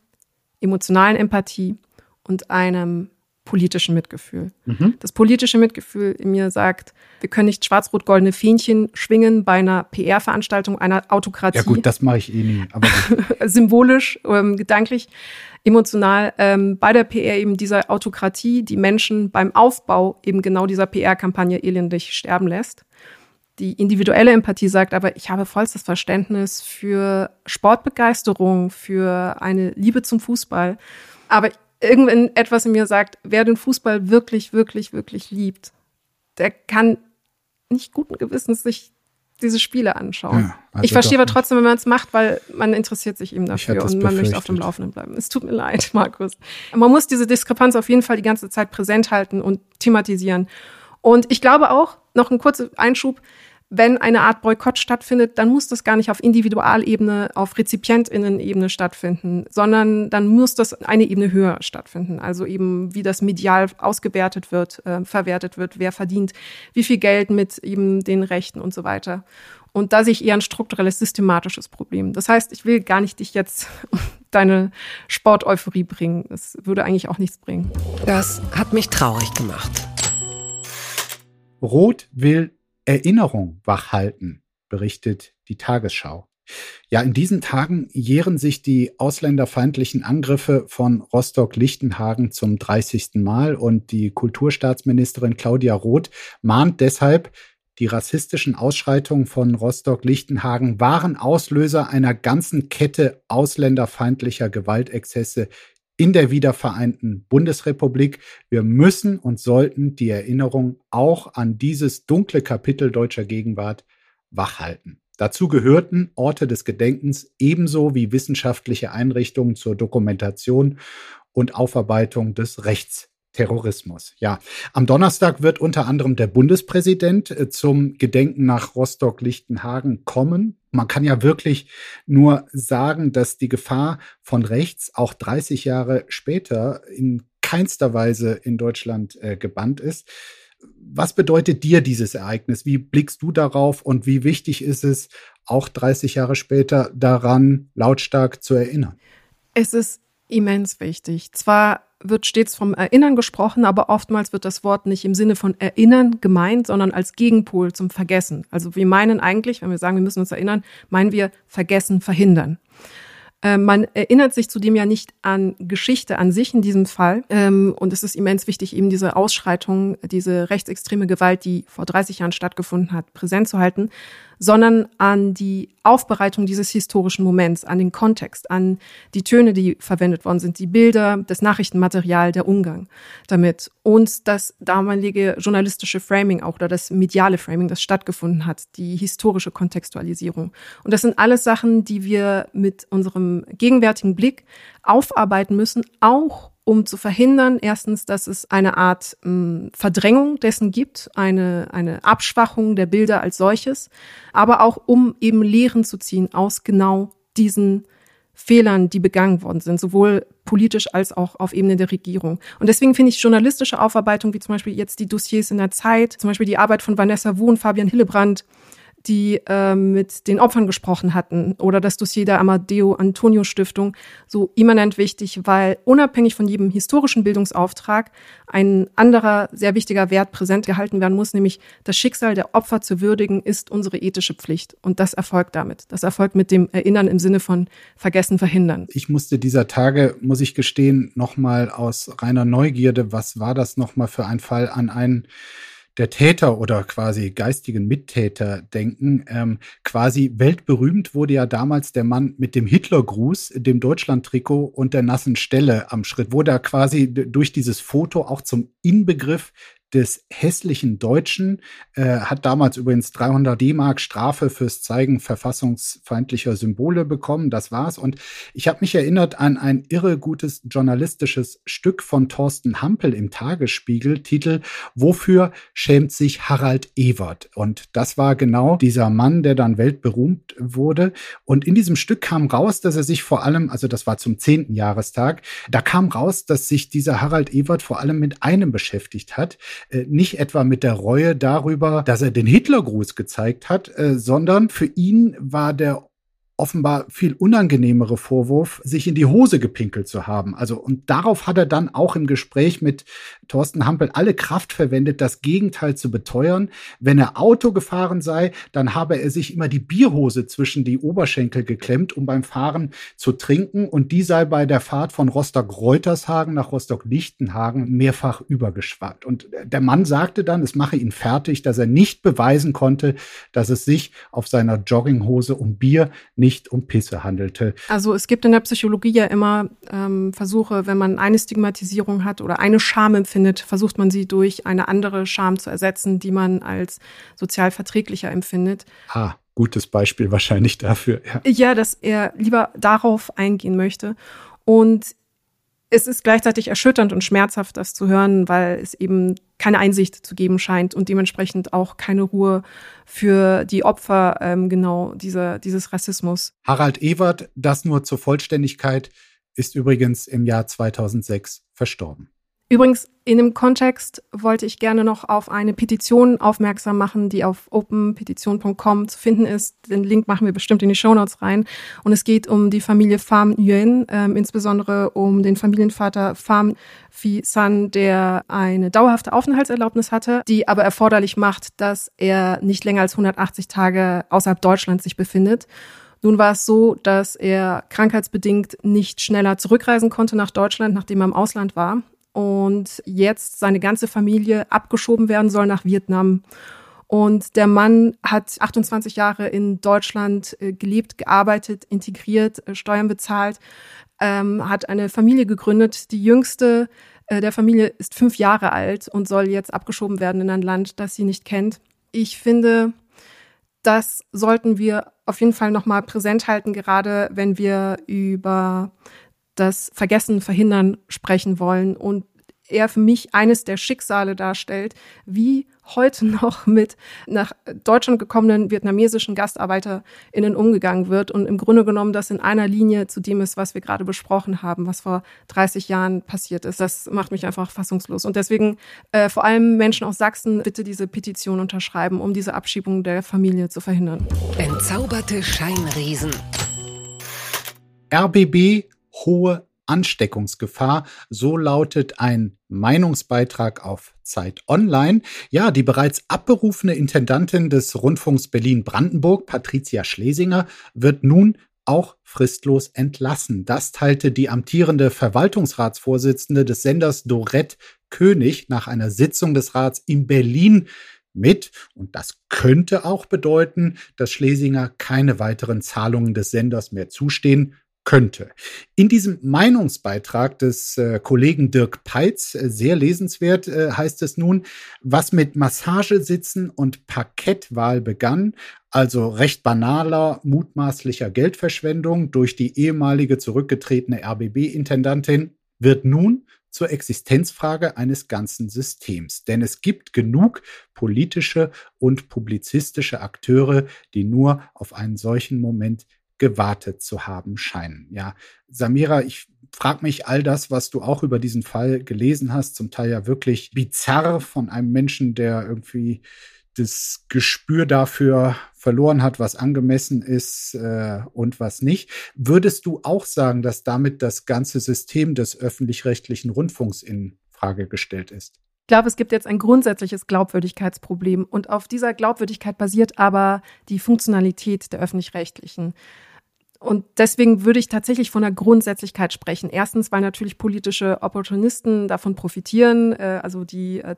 emotionalen Empathie und einem politischen Mitgefühl. Mhm. Das politische Mitgefühl in mir sagt, wir können nicht schwarz-rot-goldene Fähnchen schwingen bei einer PR-Veranstaltung einer Autokratie. Ja gut, das mache ich eh nie. Aber Symbolisch, ähm, gedanklich emotional ähm, bei der PR eben dieser Autokratie die Menschen beim Aufbau eben genau dieser PR-Kampagne elendig sterben lässt. Die individuelle Empathie sagt aber, ich habe vollstes Verständnis für Sportbegeisterung, für eine Liebe zum Fußball. Aber irgendwann etwas in mir sagt, wer den Fußball wirklich, wirklich, wirklich liebt, der kann nicht guten Gewissens sich diese Spiele anschauen. Ja, also ich verstehe aber trotzdem, wenn man es macht, weil man interessiert sich eben dafür und man möchte auf dem Laufenden bleiben. Es tut mir leid, Markus. Man muss diese Diskrepanz auf jeden Fall die ganze Zeit präsent halten und thematisieren. Und ich glaube auch, noch ein kurzer Einschub, wenn eine Art Boykott stattfindet, dann muss das gar nicht auf Individualebene, auf Rezipientinnen-Ebene stattfinden, sondern dann muss das eine Ebene höher stattfinden. Also eben, wie das medial ausgewertet wird, äh, verwertet wird, wer verdient, wie viel Geld mit eben den Rechten und so weiter. Und da sehe ich eher ein strukturelles, systematisches Problem. Das heißt, ich will gar nicht dich jetzt deine Sporteuphorie bringen. Das würde eigentlich auch nichts bringen. Das hat mich traurig gemacht. Rot will Erinnerung wachhalten, berichtet die Tagesschau. Ja, in diesen Tagen jähren sich die ausländerfeindlichen Angriffe von Rostock-Lichtenhagen zum 30. Mal und die Kulturstaatsministerin Claudia Roth mahnt deshalb, die rassistischen Ausschreitungen von Rostock-Lichtenhagen waren Auslöser einer ganzen Kette ausländerfeindlicher Gewaltexzesse in der wiedervereinten Bundesrepublik. Wir müssen und sollten die Erinnerung auch an dieses dunkle Kapitel deutscher Gegenwart wachhalten. Dazu gehörten Orte des Gedenkens ebenso wie wissenschaftliche Einrichtungen zur Dokumentation und Aufarbeitung des Rechts Terrorismus. Ja, am Donnerstag wird unter anderem der Bundespräsident äh, zum Gedenken nach Rostock-Lichtenhagen kommen. Man kann ja wirklich nur sagen, dass die Gefahr von rechts auch 30 Jahre später in keinster Weise in Deutschland äh, gebannt ist. Was bedeutet dir dieses Ereignis? Wie blickst du darauf und wie wichtig ist es, auch 30 Jahre später daran lautstark zu erinnern? Es ist immens wichtig. Zwar wird stets vom Erinnern gesprochen, aber oftmals wird das Wort nicht im Sinne von Erinnern gemeint, sondern als Gegenpol zum Vergessen. Also wir meinen eigentlich, wenn wir sagen, wir müssen uns erinnern, meinen wir Vergessen verhindern. Äh, man erinnert sich zudem ja nicht an Geschichte an sich in diesem Fall. Ähm, und es ist immens wichtig, eben diese Ausschreitung, diese rechtsextreme Gewalt, die vor 30 Jahren stattgefunden hat, präsent zu halten, sondern an die Aufbereitung dieses historischen Moments, an den Kontext, an die Töne, die verwendet worden sind, die Bilder, das Nachrichtenmaterial, der Umgang damit und das damalige journalistische Framing auch oder das mediale Framing, das stattgefunden hat, die historische Kontextualisierung. Und das sind alles Sachen, die wir mit unserem gegenwärtigen Blick aufarbeiten müssen, auch um zu verhindern, erstens, dass es eine Art mh, hm, Verdrängung dessen gibt, eine, eine Abschwachung der Bilder als solches, aber auch um eben Lehren zu ziehen aus genau diesen Fehlern, die begangen worden sind, sowohl politisch als auch auf Ebene der Regierung. Und deswegen finde ich journalistische Aufarbeitung, wie zum Beispiel jetzt die Dossiers in der Zeit, zum Beispiel die Arbeit von Vanessa Wu und Fabian Hillebrand, die äh, mit den Opfern gesprochen hatten oder das Dossier der Amadeo Antonio Stiftung so immanent wichtig, weil unabhängig von jedem historischen Bildungsauftrag ein anderer sehr wichtiger Wert präsent gehalten werden muss, nämlich das Schicksal der Opfer zu würdigen, ist unsere ethische Pflicht. Und das erfolgt damit. Das erfolgt mit dem Erinnern im Sinne von Vergessen verhindern. Ich musste dieser Tage, muss ich gestehen, nochmal aus reiner Neugierde, was war das nochmal für ein Fall an einen der Täter oder quasi geistigen Mittäter denken. Ähm, quasi weltberühmt wurde ja damals der Mann mit dem Hitlergruß, dem Deutschland-Trikot und der nassen Stelle am Schritt, wurde er quasi durch dieses Foto auch zum Inbegriff des hässlichen Deutschen, äh, hat damals übrigens 300 D-Mark Strafe fürs Zeigen verfassungsfeindlicher Symbole bekommen. Das war's. Und ich habe mich erinnert an ein irre gutes journalistisches Stück von Thorsten Hampel im Tagesspiegel, Titel Wofür schämt sich Harald Ewert? Und das war genau dieser Mann, der dann weltberühmt wurde. Und in diesem Stück kam raus, dass er sich vor allem, also das war zum zehnten Jahrestag, da kam raus, dass sich dieser Harald Ewert vor allem mit einem beschäftigt hat, nicht etwa mit der Reue darüber, dass er den Hitlergruß gezeigt hat, äh, sondern für ihn war der offenbar viel unangenehmere Vorwurf, sich in die Hose gepinkelt zu haben. Also, und darauf hat er dann auch im Gespräch mit Thorsten Hampel alle Kraft verwendet, das Gegenteil zu beteuern. Wenn er Auto gefahren sei, dann habe er sich immer die Bierhose zwischen die Oberschenkel geklemmt, um beim Fahren zu trinken. Und die sei bei der Fahrt von Rostock-Reutershagen nach Rostock-Lichtenhagen mehrfach übergeschwappt. Und der Mann sagte dann, es mache ihn fertig, dass er nicht beweisen konnte, dass es sich auf seiner Jogginghose um Bier um Pisse handelte. Also es gibt in der Psychologie ja immer ähm, Versuche, wenn man eine Stigmatisierung hat oder eine Scham empfindet, versucht man sie durch eine andere Scham zu ersetzen, die man als sozial verträglicher empfindet. Ah, gutes Beispiel wahrscheinlich dafür. Ja, ja dass er lieber darauf eingehen möchte. Und es ist gleichzeitig erschütternd und schmerzhaft, das zu hören, weil es eben keine Einsicht zu geben scheint und dementsprechend auch keine Ruhe für die Opfer ähm, genau dieser, dieses Rassismus. Harald Ewert, das nur zur Vollständigkeit, ist übrigens im Jahr 2006 verstorben. Übrigens, in dem Kontext wollte ich gerne noch auf eine Petition aufmerksam machen, die auf openpetition.com zu finden ist. Den Link machen wir bestimmt in die Shownotes rein. Und es geht um die Familie Pham Nguyen, ähm, insbesondere um den Familienvater Pham Phi San, der eine dauerhafte Aufenthaltserlaubnis hatte, die aber erforderlich macht, dass er nicht länger als 180 Tage außerhalb Deutschlands sich befindet. Nun war es so, dass er krankheitsbedingt nicht schneller zurückreisen konnte nach Deutschland, nachdem er im Ausland war und jetzt seine ganze Familie abgeschoben werden soll nach Vietnam. Und der Mann hat 28 Jahre in Deutschland äh, gelebt, gearbeitet, integriert, äh, Steuern bezahlt, ähm, hat eine Familie gegründet. Die jüngste äh, der Familie ist fünf Jahre alt und soll jetzt abgeschoben werden in ein Land, das sie nicht kennt. Ich finde, das sollten wir auf jeden Fall nochmal präsent halten, gerade wenn wir über das Vergessen verhindern sprechen wollen und er für mich eines der Schicksale darstellt, wie heute noch mit nach Deutschland gekommenen vietnamesischen GastarbeiterInnen umgegangen wird und im Grunde genommen das in einer Linie zu dem ist, was wir gerade besprochen haben, was vor 30 Jahren passiert ist. Das macht mich einfach fassungslos. Und deswegen äh, vor allem Menschen aus Sachsen bitte diese Petition unterschreiben, um diese Abschiebung der Familie zu verhindern. Entzauberte Scheinriesen. RBB hohe Ansteckungsgefahr. So lautet ein Meinungsbeitrag auf Zeit Online. Ja, die bereits abberufene Intendantin des Rundfunks Berlin-Brandenburg, Patricia Schlesinger, wird nun auch fristlos entlassen. Das teilte die amtierende Verwaltungsratsvorsitzende des Senders Dorette König nach einer Sitzung des Rats in Berlin mit. Und das könnte auch bedeuten, dass Schlesinger keine weiteren Zahlungen des Senders mehr zustehen könnte. In diesem Meinungsbeitrag des äh, Kollegen Dirk Peitz, äh, sehr lesenswert, äh, heißt es nun, was mit Massagesitzen und Parkettwahl begann, also recht banaler, mutmaßlicher Geldverschwendung durch die ehemalige zurückgetretene RBB-Intendantin, wird nun zur Existenzfrage eines ganzen Systems. Denn es gibt genug politische und publizistische Akteure, die nur auf einen solchen Moment gewartet zu haben scheinen. Ja, Samira, ich frage mich all das, was du auch über diesen Fall gelesen hast, zum Teil ja wirklich bizarr von einem Menschen, der irgendwie das Gespür dafür verloren hat, was angemessen ist äh, und was nicht. Würdest du auch sagen, dass damit das ganze System des öffentlich-rechtlichen Rundfunks in Frage gestellt ist? Ich glaube, es gibt jetzt ein grundsätzliches Glaubwürdigkeitsproblem und auf dieser Glaubwürdigkeit basiert aber die Funktionalität der öffentlich-rechtlichen. Und deswegen würde ich tatsächlich von der Grundsätzlichkeit sprechen. Erstens, weil natürlich politische Opportunisten davon profitieren, äh, also die äh,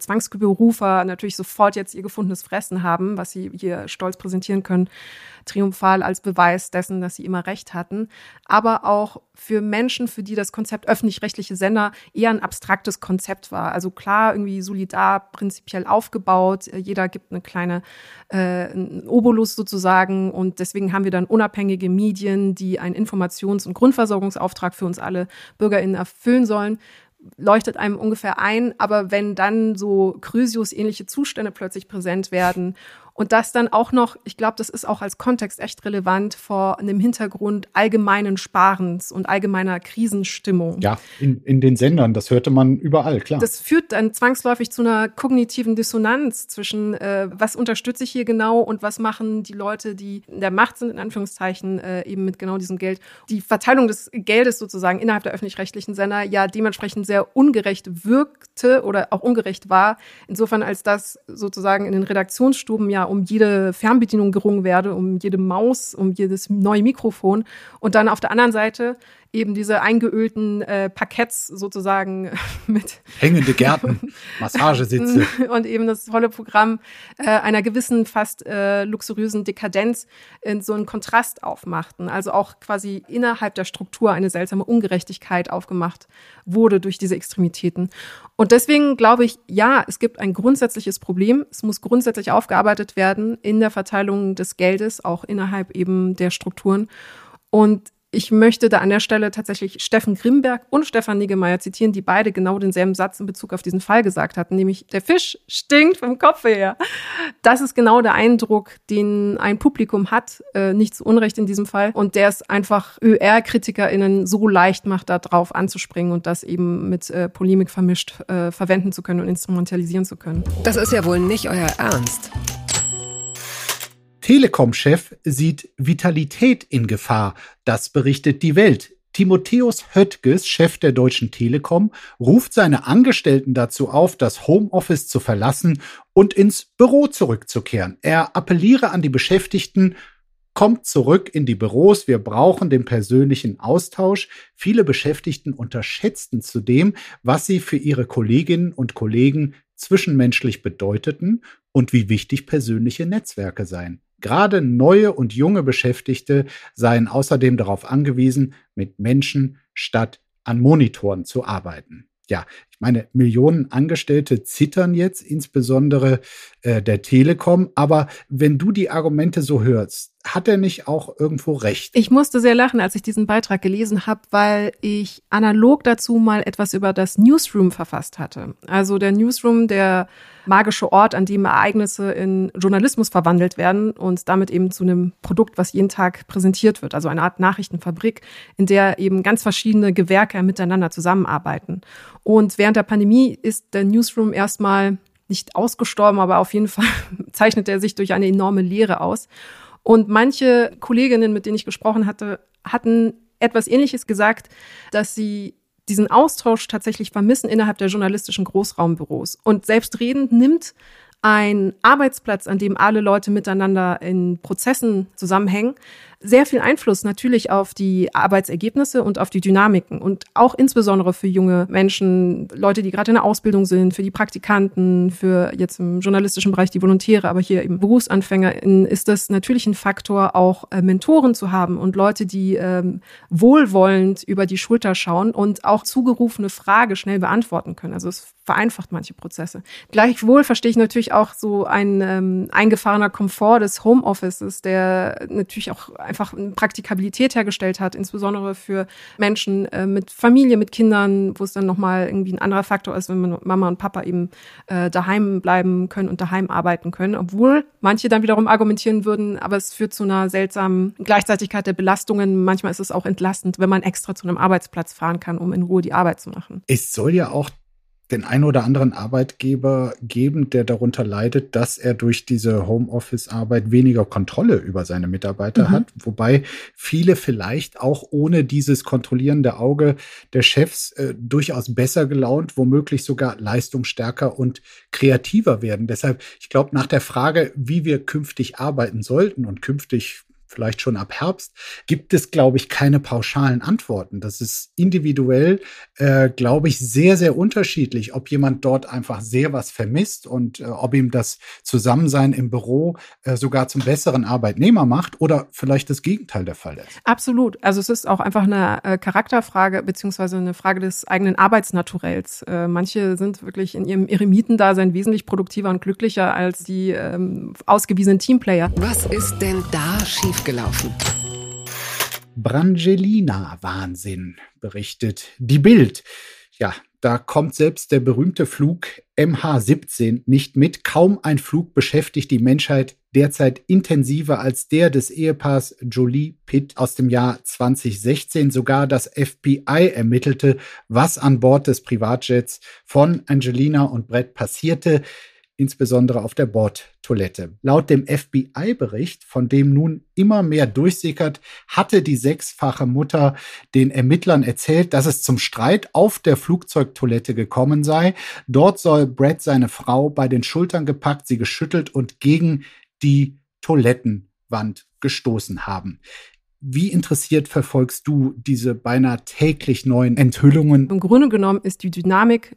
natürlich sofort jetzt ihr gefundenes Fressen haben, was sie hier stolz präsentieren können, triumphal als Beweis dessen, dass sie immer recht hatten. Aber auch für Menschen, für die das Konzept öffentlich-rechtliche Sender eher ein abstraktes Konzept war. Also klar, irgendwie solidar prinzipiell aufgebaut. Äh, jeder gibt eine kleine äh, Obolus sozusagen. Und deswegen haben wir dann unabhängige Medien, die einen Informations- und Grundversorgungsauftrag für uns alle BürgerInnen erfüllen sollen leuchtet einem ungefähr ein, aber wenn dann so Chrysius-ähnliche Zustände plötzlich präsent werden und das dann auch noch, ich glaube, das ist auch als Kontext echt relevant vor einem Hintergrund allgemeinen Sparens und allgemeiner Krisenstimmung. Ja, in, in den Sendern, das hörte man überall, klar. Das führt dann zwangsläufig zu einer kognitiven Dissonanz zwischen, äh, was unterstütze ich hier genau und was machen die Leute, die in der Macht sind, in Anführungszeichen, äh, eben mit genau diesem Geld. Die Verteilung des Geldes sozusagen innerhalb der öffentlich-rechtlichen Sender ja dementsprechend sehr ungerecht wirkte oder auch ungerecht war. Insofern, als das sozusagen in den Redaktionsstuben ja um jede Fernbedienung gerungen werde, um jede Maus, um jedes neue Mikrofon. Und dann auf der anderen Seite eben diese eingeölten äh, Parketts sozusagen mit hängende Gärten, Massagesitze und eben das tolle Programm äh, einer gewissen fast äh, luxuriösen Dekadenz in so einen Kontrast aufmachten. Also auch quasi innerhalb der Struktur eine seltsame Ungerechtigkeit aufgemacht wurde durch diese Extremitäten. Und deswegen glaube ich, ja, es gibt ein grundsätzliches Problem. Es muss grundsätzlich aufgearbeitet werden in der Verteilung des Geldes, auch innerhalb eben der Strukturen. Und ich möchte da an der Stelle tatsächlich Steffen Grimberg und Stefan Niggemeier zitieren, die beide genau denselben Satz in Bezug auf diesen Fall gesagt hatten, nämlich der Fisch stinkt vom Kopf her. Das ist genau der Eindruck, den ein Publikum hat, äh, nicht zu Unrecht in diesem Fall, und der es einfach ÖR-KritikerInnen so leicht macht, da drauf anzuspringen und das eben mit äh, Polemik vermischt äh, verwenden zu können und instrumentalisieren zu können. Das ist ja wohl nicht euer Ernst. Telekom-Chef sieht Vitalität in Gefahr. Das berichtet die Welt. Timotheus Höttges, Chef der Deutschen Telekom, ruft seine Angestellten dazu auf, das Homeoffice zu verlassen und ins Büro zurückzukehren. Er appelliere an die Beschäftigten, kommt zurück in die Büros, wir brauchen den persönlichen Austausch. Viele Beschäftigten unterschätzten zudem, was sie für ihre Kolleginnen und Kollegen zwischenmenschlich bedeuteten und wie wichtig persönliche Netzwerke seien. Gerade neue und junge Beschäftigte seien außerdem darauf angewiesen, mit Menschen statt an Monitoren zu arbeiten. Ja, meine, Millionen Angestellte zittern jetzt, insbesondere äh, der Telekom. Aber wenn du die Argumente so hörst, hat er nicht auch irgendwo recht? Ich musste sehr lachen, als ich diesen Beitrag gelesen habe, weil ich analog dazu mal etwas über das Newsroom verfasst hatte. Also der Newsroom, der magische Ort, an dem Ereignisse in Journalismus verwandelt werden und damit eben zu einem Produkt, was jeden Tag präsentiert wird. Also eine Art Nachrichtenfabrik, in der eben ganz verschiedene Gewerke miteinander zusammenarbeiten. Und während der Pandemie ist der Newsroom erstmal nicht ausgestorben, aber auf jeden Fall zeichnet er sich durch eine enorme Leere aus. Und manche Kolleginnen, mit denen ich gesprochen hatte, hatten etwas Ähnliches gesagt, dass sie diesen Austausch tatsächlich vermissen innerhalb der journalistischen Großraumbüros. Und selbstredend nimmt ein Arbeitsplatz, an dem alle Leute miteinander in Prozessen zusammenhängen, sehr viel Einfluss natürlich auf die Arbeitsergebnisse und auf die Dynamiken und auch insbesondere für junge Menschen, Leute, die gerade in der Ausbildung sind, für die Praktikanten, für jetzt im journalistischen Bereich die Volontäre, aber hier eben Berufsanfänger, ist das natürlich ein Faktor, auch äh, Mentoren zu haben und Leute, die ähm, wohlwollend über die Schulter schauen und auch zugerufene Frage schnell beantworten können. Also es vereinfacht manche Prozesse. Gleichwohl verstehe ich natürlich auch so ein ähm, eingefahrener Komfort des Homeoffices, der natürlich auch einfach Praktikabilität hergestellt hat, insbesondere für Menschen äh, mit Familie, mit Kindern, wo es dann nochmal irgendwie ein anderer Faktor ist, wenn Mama und Papa eben äh, daheim bleiben können und daheim arbeiten können. Obwohl manche dann wiederum argumentieren würden, aber es führt zu einer seltsamen Gleichzeitigkeit der Belastungen. Manchmal ist es auch entlastend, wenn man extra zu einem Arbeitsplatz fahren kann, um in Ruhe die Arbeit zu machen. Es soll ja auch den einen oder anderen Arbeitgeber geben, der darunter leidet, dass er durch diese Homeoffice-Arbeit weniger Kontrolle über seine Mitarbeiter mhm. hat, wobei viele vielleicht auch ohne dieses kontrollierende Auge der Chefs äh, durchaus besser gelaunt, womöglich sogar leistungsstärker und kreativer werden. Deshalb, ich glaube, nach der Frage, wie wir künftig arbeiten sollten und künftig vielleicht schon ab Herbst, gibt es, glaube ich, keine pauschalen Antworten. Das ist individuell, äh, glaube ich, sehr, sehr unterschiedlich, ob jemand dort einfach sehr was vermisst und äh, ob ihm das Zusammensein im Büro äh, sogar zum besseren Arbeitnehmer macht oder vielleicht das Gegenteil der Fall ist. Absolut. Also es ist auch einfach eine äh, Charakterfrage beziehungsweise eine Frage des eigenen Arbeitsnaturells. Äh, manche sind wirklich in ihrem Eremitendasein wesentlich produktiver und glücklicher als die ähm, ausgewiesenen Teamplayer. Was ist denn da schief schiefgelaufen. Brangelina-Wahnsinn, berichtet die Bild. Ja, da kommt selbst der berühmte Flug MH17 nicht mit. Kaum ein Flug beschäftigt die Menschheit derzeit intensiver als der des Ehepaars Jolie Pitt aus dem Jahr 2016. Sogar das FBI ermittelte, was an Bord des Privatjets von Angelina und Brett passierte insbesondere auf der Bordtoilette. Laut dem FBI-Bericht, von dem nun immer mehr durchsickert, hatte die sechsfache Mutter den Ermittlern erzählt, dass es zum Streit auf der Flugzeugtoilette gekommen sei. Dort soll Brad seine Frau bei den Schultern gepackt, sie geschüttelt und gegen die Toilettenwand gestoßen haben. Wie interessiert verfolgst du diese beinahe täglich neuen Enthüllungen? Im Grunde genommen ist die Dynamik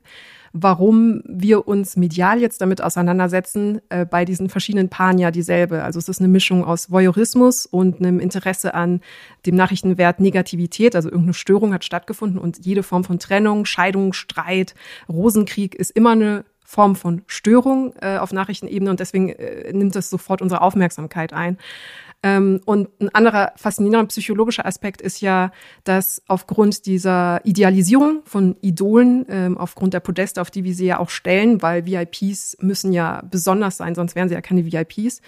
warum wir uns medial jetzt damit auseinandersetzen, äh, bei diesen verschiedenen Paaren ja dieselbe. Also es ist eine Mischung aus Voyeurismus und einem Interesse an dem Nachrichtenwert Negativität, also irgendeine Störung hat stattgefunden und jede Form von Trennung, Scheidung, Streit, Rosenkrieg ist immer eine Form von Störung äh, auf Nachrichtenebene und deswegen äh, nimmt das sofort unsere Aufmerksamkeit ein. Ähm, und ein anderer faszinierender psychologischer Aspekt ist ja, dass aufgrund dieser Idealisierung von Idolen, ähm, aufgrund der Podeste, auf die wir sie ja auch stellen, weil VIPs müssen ja besonders sein, sonst wären sie ja keine VIPs,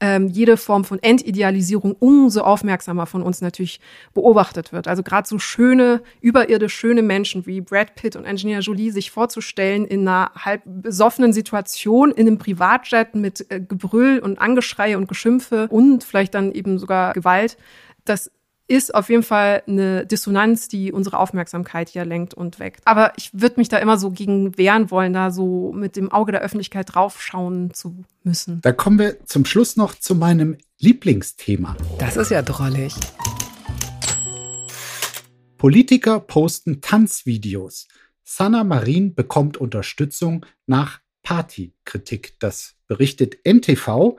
ähm, jede Form von Entidealisierung umso aufmerksamer von uns natürlich beobachtet wird. Also gerade so schöne, überirdisch schöne Menschen wie Brad Pitt und Angelina Jolie sich vorzustellen in einer halb besoffenen Situation in einem Privatjet mit äh, Gebrüll und Angeschreie und Geschimpfe und vielleicht dann eben sogar Gewalt. Das ist auf jeden Fall eine Dissonanz, die unsere Aufmerksamkeit hier lenkt und weckt. Aber ich würde mich da immer so gegen wehren wollen, da so mit dem Auge der Öffentlichkeit draufschauen zu müssen. Da kommen wir zum Schluss noch zu meinem Lieblingsthema. Das ist ja drollig. Politiker posten Tanzvideos. Sanna Marin bekommt Unterstützung nach Partykritik. Das berichtet NTV.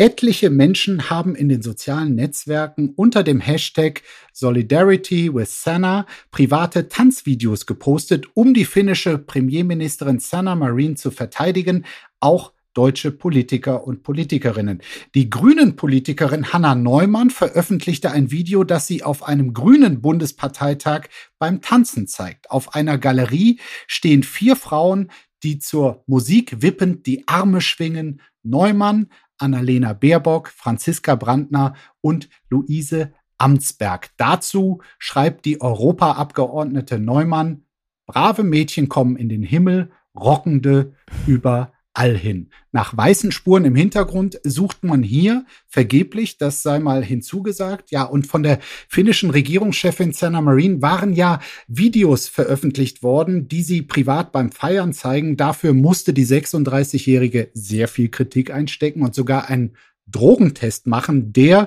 Etliche Menschen haben in den sozialen Netzwerken unter dem Hashtag Solidarity with Sanna private Tanzvideos gepostet, um die finnische Premierministerin Sanna Marin zu verteidigen, auch deutsche Politiker und Politikerinnen. Die grünen Politikerin Hanna Neumann veröffentlichte ein Video, das sie auf einem grünen Bundesparteitag beim Tanzen zeigt. Auf einer Galerie stehen vier Frauen, die zur Musik wippend die Arme schwingen. Neumann, Annalena Baerbock, Franziska Brandner und Luise Amtsberg. Dazu schreibt die Europaabgeordnete Neumann, brave Mädchen kommen in den Himmel, rockende über all hin. Nach weißen Spuren im Hintergrund sucht man hier vergeblich, das sei mal hinzugesagt. Ja, und von der finnischen Regierungschefin Sanna Marin waren ja Videos veröffentlicht worden, die sie privat beim Feiern zeigen. Dafür musste die 36-Jährige sehr viel Kritik einstecken und sogar einen Drogentest machen, der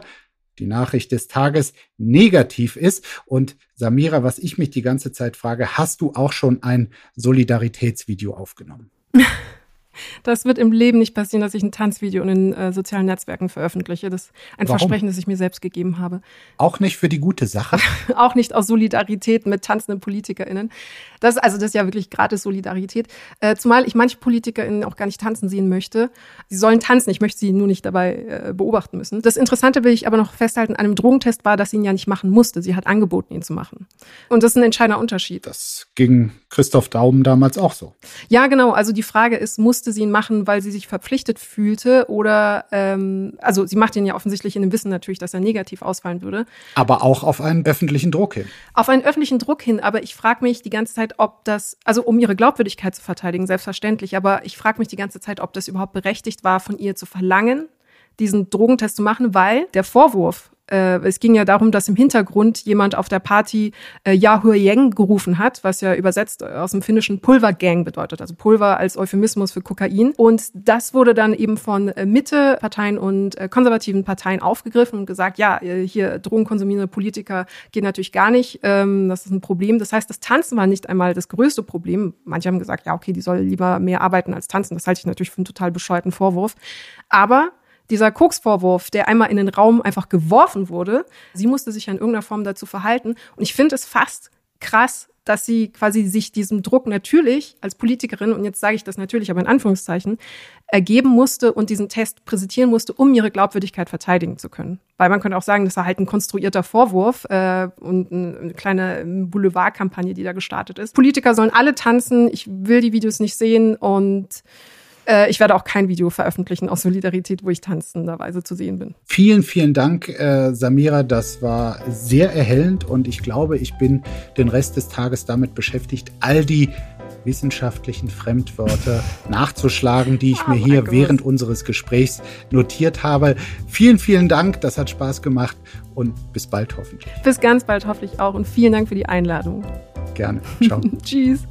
die Nachricht des Tages negativ ist. Und Samira, was ich mich die ganze Zeit frage, hast du auch schon ein Solidaritätsvideo aufgenommen? Das wird im Leben nicht passieren, dass ich ein Tanzvideo in den äh, sozialen Netzwerken veröffentliche. Das ist ein Warum? Versprechen, das ich mir selbst gegeben habe. Auch nicht für die gute Sache? auch nicht aus Solidarität mit tanzenden PolitikerInnen. Das, also das ist ja wirklich gratis Solidarität. Äh, zumal ich manche PolitikerInnen auch gar nicht tanzen sehen möchte. Sie sollen tanzen, ich möchte sie nur nicht dabei äh, beobachten müssen. Das Interessante will ich aber noch festhalten an einem Drogentest war, dass sie ihn ja nicht machen musste. Sie hat angeboten, ihn zu machen. Und das ist ein entscheidender Unterschied. Das ging Christoph Daum damals auch so. Ja, genau. Also die Frage ist, musste musste sie ihn machen, weil sie sich verpflichtet fühlte oder, ähm, also sie macht ihn ja offensichtlich in dem Wissen natürlich, dass er negativ ausfallen würde. Aber auch auf einen öffentlichen Druck hin. Auf einen öffentlichen Druck hin, aber ich frage mich die ganze Zeit, ob das, also um ihre Glaubwürdigkeit zu verteidigen, selbstverständlich, aber ich frage mich die ganze Zeit, ob das überhaupt berechtigt war, von ihr zu verlangen, diesen Drogentest zu machen, weil der Vorwurf, äh, es ging ja darum, dass im Hintergrund jemand auf der Party äh, Yahoo Yang gerufen hat, was ja übersetzt aus dem finnischen Pulvergang bedeutet, also Pulver als Euphemismus für Kokain. Und das wurde dann eben von äh, Mitte-Parteien und äh, konservativen Parteien aufgegriffen und gesagt, ja, äh, hier drogenkonsumierende Politiker geht natürlich gar nicht, ähm, das ist ein Problem. Das heißt, das Tanzen war nicht einmal das größte Problem. Manche haben gesagt, ja, okay, die soll lieber mehr arbeiten als tanzen. Das halte ich natürlich für einen total bescheuerten Vorwurf. Aber dieser Koksvorwurf, der einmal in den Raum einfach geworfen wurde, sie musste sich in irgendeiner Form dazu verhalten. Und ich finde es fast krass, dass sie quasi sich diesem Druck natürlich als Politikerin, und jetzt sage ich das natürlich, aber in Anführungszeichen, ergeben musste und diesen Test präsentieren musste, um ihre Glaubwürdigkeit verteidigen zu können. Weil man könnte auch sagen, das war halt ein konstruierter Vorwurf äh, und eine kleine Boulevardkampagne, die da gestartet ist. Politiker sollen alle tanzen, ich will die Videos nicht sehen und äh, ich werde auch kein Video veröffentlichen aus Solidarität, wo ich tanzenderweise zu sehen bin. Vielen, vielen Dank, äh, Samira. Das war sehr erhellend und ich glaube, ich bin den Rest des Tages damit beschäftigt, all die wissenschaftlichen Fremdwörter nachzuschlagen, die ich oh mir hier Gott. während unseres Gesprächs notiert habe. Vielen, vielen Dank. Das hat Spaß gemacht und bis bald hoffentlich. Bis ganz bald hoffentlich auch und vielen Dank für die Einladung. Gerne. Ciao. Tschüss.